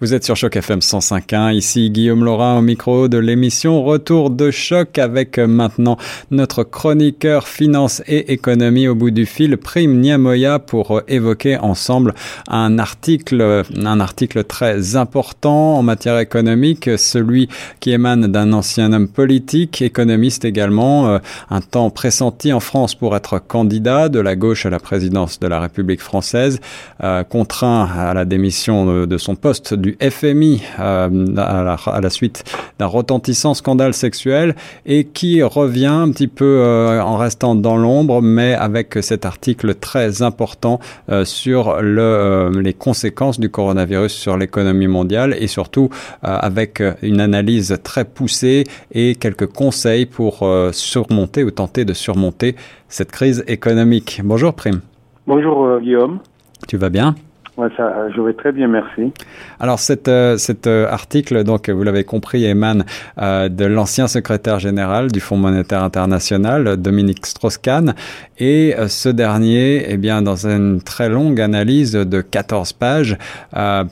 Vous êtes sur Choc FM 105.1, ici Guillaume Laurin au micro de l'émission Retour de Choc avec maintenant notre chroniqueur finance et économie au bout du fil, Prime Niamoya, pour évoquer ensemble un article, un article très important en matière économique, celui qui émane d'un ancien homme politique, économiste également, euh, un temps pressenti en France pour être candidat de la gauche à la présidence de la République française, euh, contraint à la démission de, de son poste du FMI euh, à, la, suite d'un retentissant scandale sexuel et qui revient un petit peu euh, en restant dans l'ombre, mais avec cet article très important euh, sur le, les conséquences du coronavirus sur l'économie mondiale et surtout avec une analyse très poussée et quelques conseils pour surmonter ou tenter de surmonter cette crise économique. Bonjour Prime. Bonjour Guillaume. Tu vas bien? Ouais, ça, je vais très bien, merci. Alors, cet, euh, cet euh, article, donc, vous l'avez compris, émane euh, de l'ancien secrétaire général du Fonds monétaire international, Dominique Strauss-Kahn, et ce dernier, eh bien, dans une très longue analyse de 14 pages,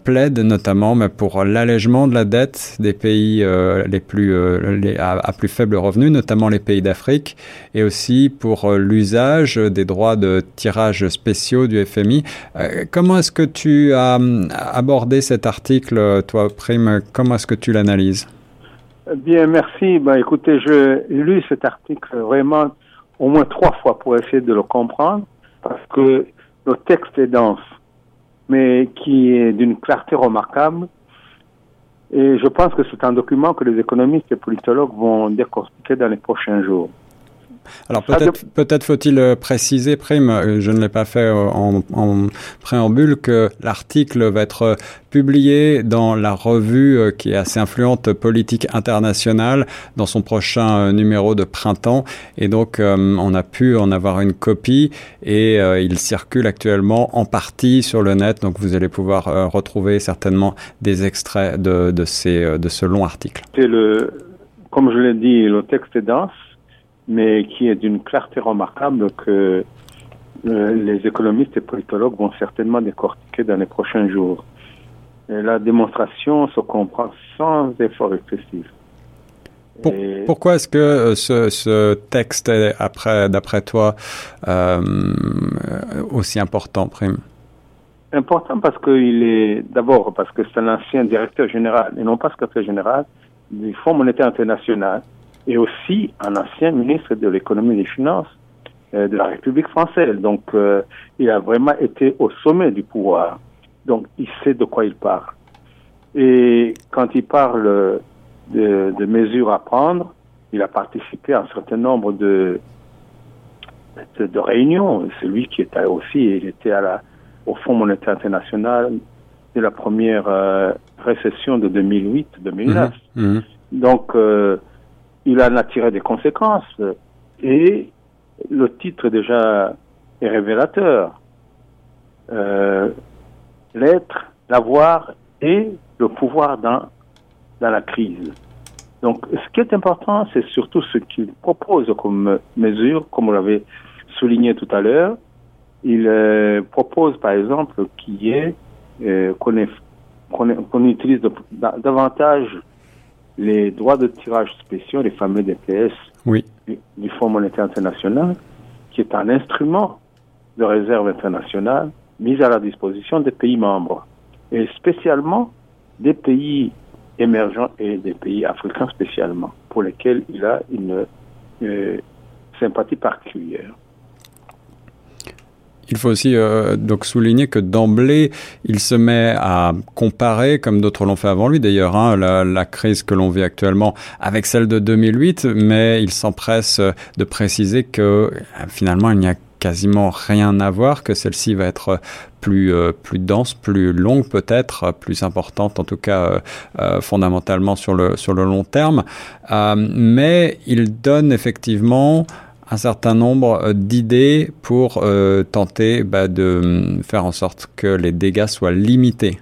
plaide notamment pour l'allègement de la dette des pays les plus les, à, à, plus faible revenu, notamment les pays d'Afrique, et aussi pour l'usage des droits de tirage spéciaux du FMI. comment est-ce que tu as hum, abordé cet article, toi, Prime Comment est-ce que tu l'analyses? Bien, merci. Ben, écoutez, j'ai lu cet article vraiment au moins trois fois pour essayer de le comprendre, parce que le texte est dense, mais qui est d'une clarté remarquable. Et je pense que c'est un document que les économistes et politologues vont décortiquer dans les prochains jours. Alors peut-être peut-être faut-il euh, préciser, Prime, euh, je ne l'ai pas fait euh, en, en, préambule, que l'article va être publié dans la revue qui est assez influente politique internationale dans son prochain numéro de printemps. Et donc on a pu en avoir une copie et il circule actuellement en partie sur le net. Donc vous allez pouvoir retrouver certainement des extraits de, de, ces, de ce long article. Le, comme je l'ai dit, le texte est dense mais qui est d'une clarté remarquable que euh, les économistes et politologues vont certainement décortiquer dans les prochains jours. Et la démonstration se comprend sans effort excessif. Pourquoi est-ce que euh, ce, ce, texte est, après, d'après toi, euh, aussi important, Prime? Important parce qu'il est, d'abord, parce que c'est un ancien directeur général, et non pas secrétaire général, du Fonds monétaire international, et aussi un ancien ministre de l'économie et des finances euh, de la République française. Donc, euh, il a vraiment été au sommet du pouvoir. Donc, il sait de quoi il parle. Et quand il parle de, de mesures à prendre, il a participé à un certain nombre de, de, de réunions. C'est lui qui était aussi, il était à la, au Fonds monétaire international de la première euh, récession de 2008-2009. Mmh. Mmh. Donc, il en a tiré des conséquences. Et le titre déjà est révélateur. Euh, L'être, l'avoir et le pouvoir dans, la crise. Donc, ce qui est important, c'est surtout ce qu'il propose comme mesure, comme vous l'avez souligné tout à l'heure. Il euh, propose, par exemple, qu'il y ait, euh, qu'on utilise davantage les droits de tirage spéciaux, les fameux DPS oui. du, Fonds monétaire international, qui est un instrument de réserve internationale mis à la disposition des pays membres, et spécialement des pays émergents et des pays africains spécialement, pour lesquels il a une euh, sympathie particulière. Il faut aussi euh, donc souligner que d'emblée, il se met à comparer, comme d'autres l'ont fait avant lui d'ailleurs, hein, la, la, crise que l'on vit actuellement avec celle de 2008, mais il s'empresse de préciser que euh, finalement il n'y a quasiment rien à voir, que celle-ci va être plus euh, plus dense, plus longue peut-être, plus importante en tout cas euh, fondamentalement sur le sur le long terme, euh, mais il donne effectivement un certain nombre euh, d'idées pour euh, tenter bah, de hum, faire en sorte que les dégâts soient limités.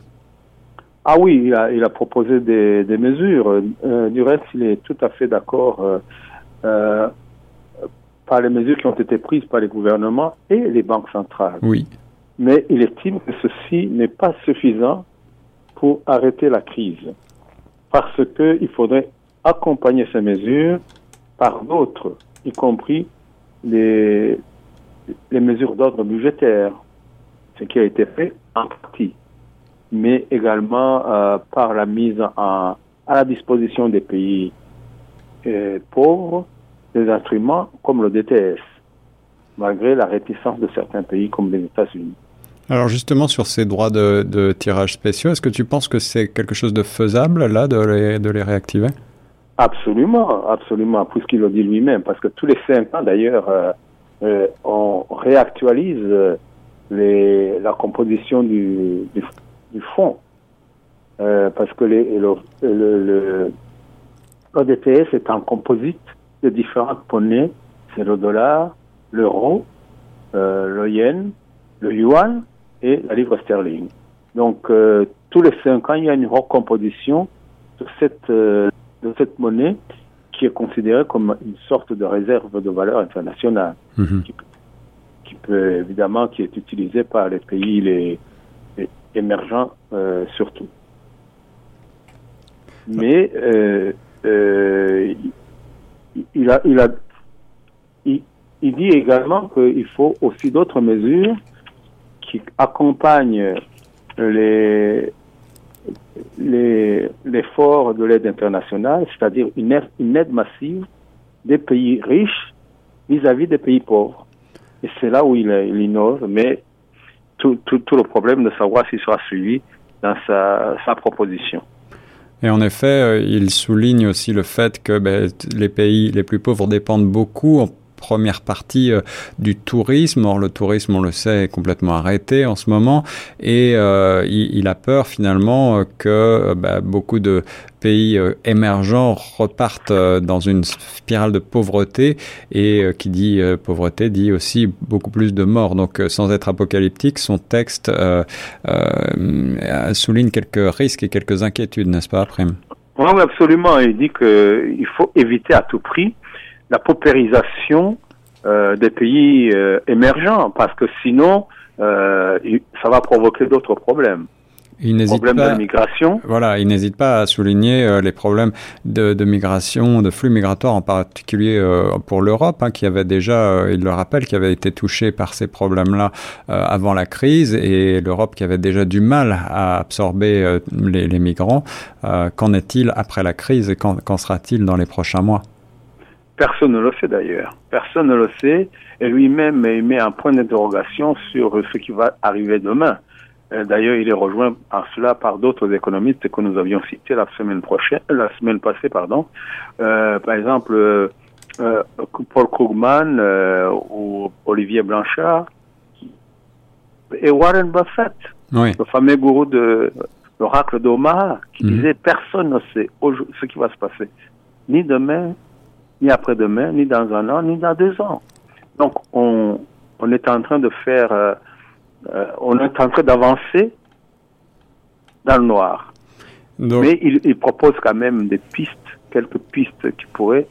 Ah oui, il a, il a proposé des, des mesures. Euh, du reste, il est tout à fait d'accord euh, euh, par les mesures qui ont été prises par les gouvernements et les banques centrales. Oui. Mais il estime que ceci n'est pas suffisant pour arrêter la crise. Parce qu'il faudrait accompagner ces mesures par d'autres, y compris les, mesures d'ordre budgétaire, ce qui a été fait en partie, mais également euh, par la mise à la disposition des pays euh, pauvres des instruments comme le DTS, malgré la réticence de certains pays comme les États-Unis. Alors justement sur ces droits de, de tirage spéciaux, est-ce que tu penses que c'est quelque chose de faisable là de les, de les réactiver? Absolument, absolument, puisqu'il le dit lui-même, parce que tous les cinq ans d'ailleurs, euh, euh, on réactualise euh, les, la composition du, du, du fonds, parce que les, le, DTS est un composite de différentes monnaies, c'est le dollar, l'euro, le yen, le yuan et la livre sterling. Donc tous les cinq ans, il y a une recomposition de cette, de cette monnaie qui est considérée comme une sorte de réserve de valeur internationale, Mhm. qui, qui peut évidemment qui est utilisée par les pays les, les émergents euh, surtout. Mais euh, euh, il- a, il a, il, il dit également qu'il faut aussi d'autres mesures qui accompagnent les- l'effort de l'aide internationale, c'est-à-dire une aide, une aide massive des pays riches vis-à-vis des pays pauvres. Et c'est là où il, innove, mais tout, tout, tout le problème de savoir s'il sera suivi dans sa, sa proposition. Et en effet, euh, il souligne aussi le fait que ben, les pays les plus pauvres dépendent beaucoup première partie euh, du tourisme. Or, le tourisme, on le sait, est complètement arrêté en ce moment. Et euh, il, a peur finalement euh, que ben, beaucoup de pays émergents repartent dans une spirale de pauvreté. Et qui dit pauvreté dit aussi beaucoup plus de morts. Donc, sans être apocalyptique, son texte souligne quelques risques et quelques inquiétudes, n'est-ce pas, Prime oui, absolument. Il dit qu'il faut éviter à tout prix la paupérisation euh, des pays euh, émergents, parce que sinon, euh, ça va provoquer d'autres problèmes. Il n'hésite pas. de migration. Voilà, il n'hésite pas à souligner euh, les problèmes de, de migration, de flux migratoires, en particulier euh, pour l'Europe, hein, qui avait déjà, euh, il le rappelle, qui avait été touchée par ces problèmes-là avant la crise, et l'Europe qui avait déjà du mal à absorber les, les migrants. Qu'en est-il après la crise et qu'en qu'en sera-t-il dans les prochains mois? Personne ne le sait d'ailleurs. Personne ne le sait. Et lui-même met un point d'interrogation sur ce qui va arriver demain. Euh, D'ailleurs, il est rejoint en cela par d'autres économistes que nous avions cités la semaine prochaine, la semaine passée, pardon. Euh, par exemple, euh, euh, Paul Krugman euh, ou Olivier Blanchard et Warren Buffett, Oui, le fameux gourou de l'oracle d'Omaha, qui Mhm. disait personne ne sait ce qui va se passer, ni demain, ni après-demain, ni dans un an, ni dans deux ans. Donc, on, on est en train de faire, euh, euh, on est en train d'avancer dans le noir. donc Mais il, il propose quand même des pistes, quelques pistes qui pourraient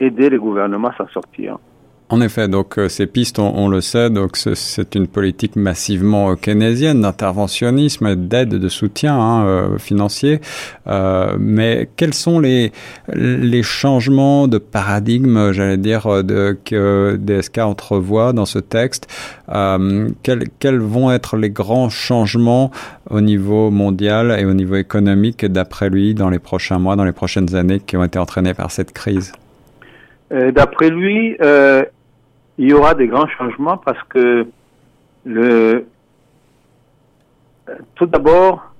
aider les gouvernements à s'en sortir. En effet, donc euh, ces pistes, on, on le sait, donc ce- c'est une politique massivement euh, keynésienne d'interventionnisme, d'aide, de soutien hein, euh, financier. Euh, mais quels sont les les changements de paradigme, j'allais dire, euh, de, que DSK entrevoit dans ce texte? Euh, quels, quels vont être les grands changements au niveau mondial et au niveau économique d'après lui dans les prochains mois, dans les prochaines années qui ont été entraînés par cette crise? D'après lui, euh, il y aura des grands changements parce que le, tout d'abord,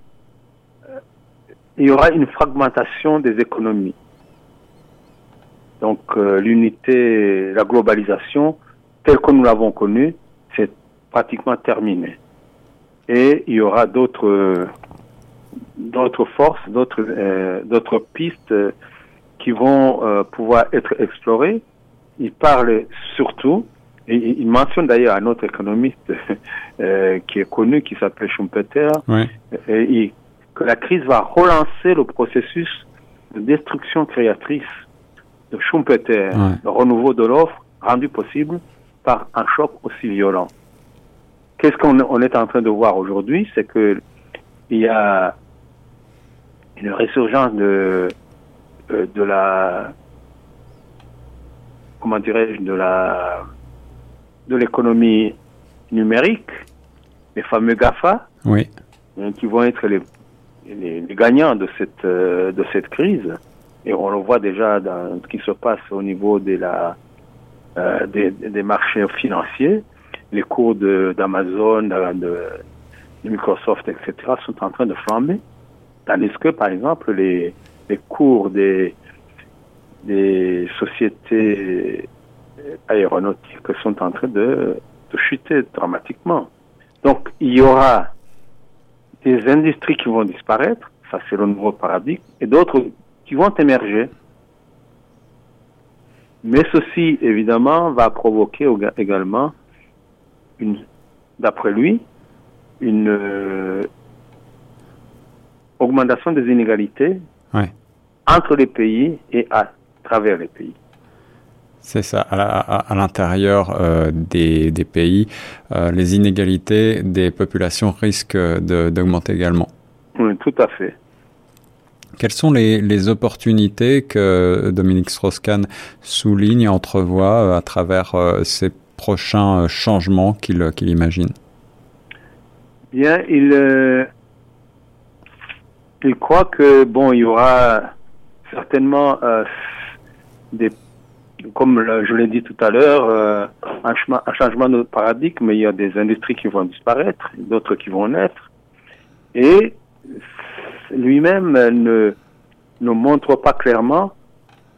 il y aura une fragmentation des économies. Donc euh, l'unité, la globalisation, telle que nous l'avons connue, c'est pratiquement terminé. Et il y aura d'autres d'autres forces, d'autres euh, d'autres pistes euh, qui vont pouvoir être explorées. Il parle surtout, et il mentionne d'ailleurs un autre économiste euh, qui est connu, qui s'appelle Schumpeter, Oui. et il- que la crise va relancer le processus de destruction créatrice de Schumpeter, le renouveau de l'offre rendu possible par un choc aussi violent. Qu'est-ce qu'on on est en train de voir aujourd'hui C'est que il y a une résurgence de, euh, de la, comment dirais-je, de la, de l'économie numérique, les fameux GAFA, oui. Hein, qui vont être les, les, gagnants de cette, euh, de cette crise. Et on le voit déjà dans ce qui se passe au niveau de la, euh, des, des, marchés financiers. Les cours d'Amazon, de, de, de, Microsoft, etc. sont en train de flamber. Tandis que, par exemple, les, les cours des, des sociétés aéronautiques sont en train de, de chuter dramatiquement. Donc, il y aura des industries qui vont disparaître, ça c'est le nouveau paradigme, et d'autres qui vont émerger. Mais ceci, évidemment, va provoquer également, d'après lui, une euh, augmentation des inégalités entre les pays et à travers les pays. C'est ça, à, l'intérieur euh, des, pays, euh, les inégalités des populations risquent d'augmenter également. Oui, tout à fait. Quelles sont les, opportunités que Dominique Strauss-Kahn souligne et entrevoit euh, à travers ces prochains changements qu'il imagine? Bien, il, il croit que, bon, il y aura certainement des comme je l'ai dit tout à l'heure, euh, un, changement de paradigme, il y a des industries qui vont disparaître, d'autres qui vont naître. Et lui-même ne, ne montre pas clairement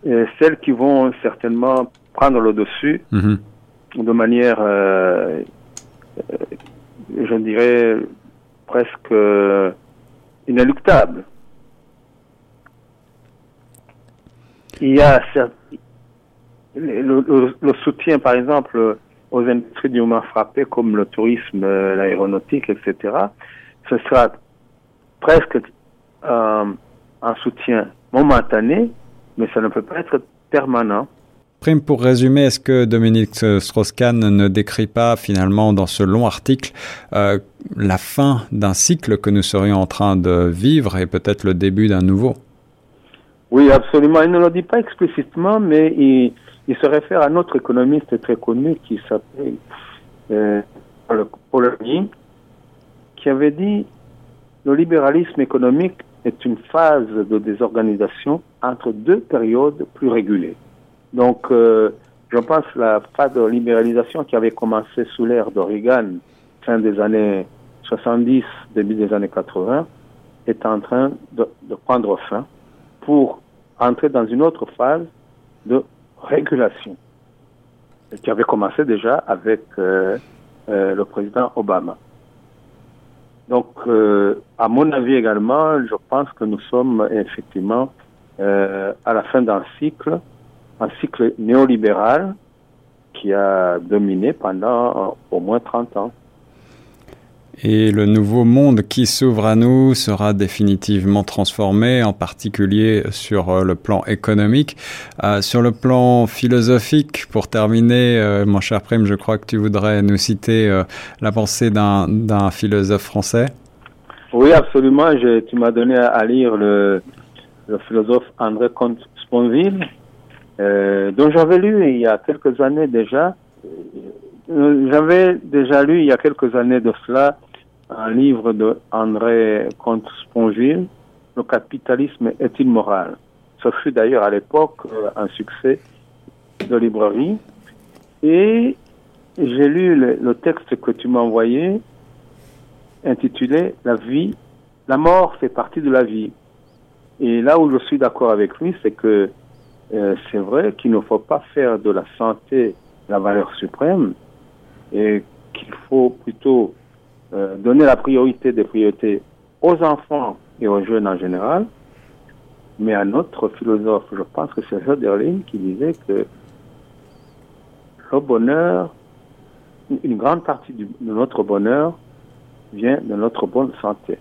euh, celles qui vont certainement prendre le dessus mm-hmm. de manière, euh, je dirais, presque inéluctable. Il y a le, soutien, par exemple, aux industries du moins frappées comme le tourisme, euh, l'aéronautique, etc., ce sera presque euh, un soutien momentané, mais ça ne peut pas être permanent. Prime, pour résumer, est-ce que Dominique Strauss-Kahn ne décrit pas finalement dans ce long article euh, la fin d'un cycle que nous serions en train de vivre et peut-être le début d'un nouveau? Oui, absolument. Il ne le dit pas explicitement, mais il, il se réfère à un autre économiste très connu qui s'appelle euh, Polanyi, qui avait dit le libéralisme économique est une phase de désorganisation entre deux périodes plus régulées. Donc, euh, je pense la phase de libéralisation qui avait commencé sous l'ère de Reagan, fin des années 70, début des années 80, est en train de, de prendre fin pour entrer dans une autre phase de régulation, qui avait commencé déjà avec euh, euh, le président Obama. Donc, euh, à mon avis également, je pense que nous sommes effectivement à la fin d'un cycle, un cycle néolibéral qui a dominé pendant au moins 30 ans. Et le nouveau monde qui s'ouvre à nous sera définitivement transformé, en particulier sur euh, le plan économique. Euh, sur le plan philosophique, pour terminer, euh, mon cher Prime, je crois que tu voudrais nous citer la pensée d'un philosophe français. Oui, absolument. Tu m'as donné à, lire le, le, philosophe André Comte-Sponville, dont j'avais lu il y a quelques années déjà. J'avais déjà lu il y a quelques années de cela un livre de André Comte-Sponville, Le capitalisme est-il moral? Ce fut d'ailleurs à l'époque euh, un succès de librairie. Et j'ai lu le, texte que tu m'as envoyé, intitulé La vie, la mort fait partie de la vie. Et là où je suis d'accord avec lui, c'est que euh, c'est vrai qu'il ne faut pas faire de la santé la valeur suprême et qu'il faut plutôt euh, donner la priorité des priorités aux enfants et aux jeunes en général, mais à notre philosophe, je pense que c'est Söderling qui disait que le bonheur, une grande partie de notre bonheur vient de notre bonne santé.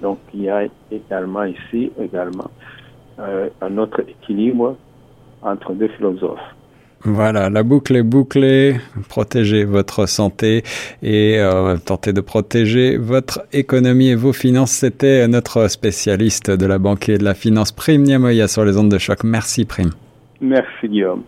Donc il y a également ici également euh, un autre équilibre entre deux philosophes. Voilà, la boucle est bouclée. Protégez votre santé et euh, tentez de protéger votre économie et vos finances. C'était notre spécialiste de la banque et de la finance, Prime Niamoya, sur les ondes de choc. Merci, Prime. Merci, Guillaume.